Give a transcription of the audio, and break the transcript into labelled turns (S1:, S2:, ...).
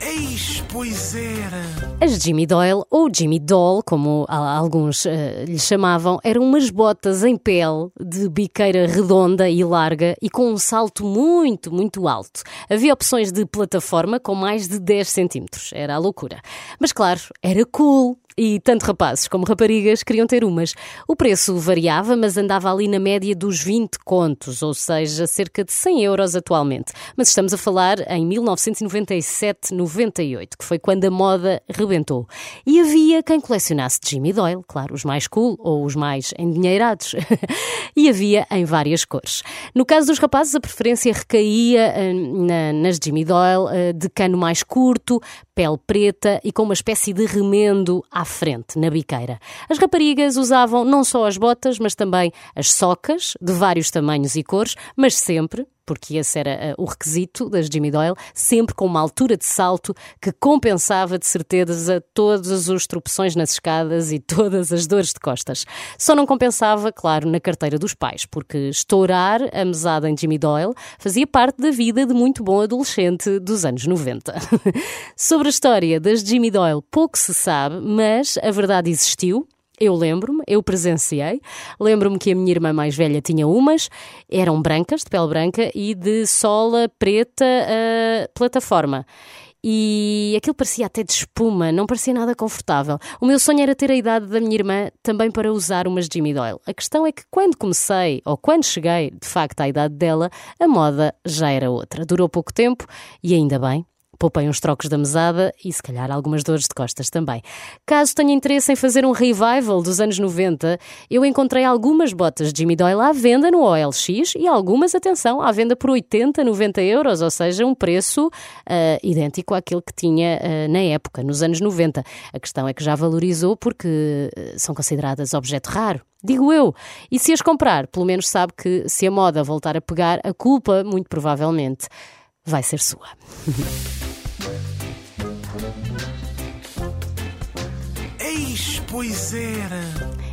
S1: Eis, pois era.
S2: As Jimmy Doyle, ou Jimmy Doll, como alguns uh, lhe chamavam, eram umas botas em pele de biqueira redonda e larga e com um salto muito, muito alto. Havia opções de plataforma com mais de 10 centímetros. Era a loucura. Mas claro, era cool. E tanto rapazes como raparigas queriam ter umas. O preço variava, mas andava ali na média dos 20 contos, ou seja, cerca de 100 euros atualmente. Mas estamos a falar em 1997-98, que foi quando a moda rebentou. E havia quem colecionasse Jimmy Doyle, claro, os mais cool ou os mais endinheirados. e havia em várias cores. No caso dos rapazes, a preferência recaía uh, na, nas Jimmy Doyle, uh, de cano mais curto, pele preta e com uma espécie de remendo à frente, na biqueira. As raparigas usavam não só as botas, mas também as socas, de vários tamanhos e cores, mas sempre, porque esse era uh, o requisito das Jimmy Doyle, sempre com uma altura de salto que compensava de certeza todas as tropeções nas escadas e todas as dores de costas. Só não compensava, claro, na carteira dos pais, porque estourar a mesada em Jimmy Doyle fazia parte da vida de muito bom adolescente dos anos 90. Sobre a história das Jimmy Doyle, pouco se sabe, mas a verdade existiu eu lembro-me, eu presenciei. Lembro-me que a minha irmã mais velha tinha umas, eram brancas, de pele branca e de sola preta uh, plataforma. E aquilo parecia até de espuma, não parecia nada confortável. O meu sonho era ter a idade da minha irmã também para usar umas Jimmy Doyle. A questão é que quando comecei, ou quando cheguei de facto à idade dela, a moda já era outra. Durou pouco tempo e ainda bem, Poupei uns trocos da mesada e se calhar algumas dores de costas também. Caso tenha interesse em fazer um revival dos anos 90, eu encontrei algumas botas de Jimmy Doyle à venda no OLX e algumas, atenção, à venda por 80, 90 euros, ou seja, um preço uh, idêntico àquele que tinha uh, na época, nos anos 90. A questão é que já valorizou porque uh, são consideradas objeto raro. Digo eu. E se as comprar, pelo menos sabe que se a moda voltar a pegar, a culpa, muito provavelmente, vai ser sua.
S1: Eis, pois era.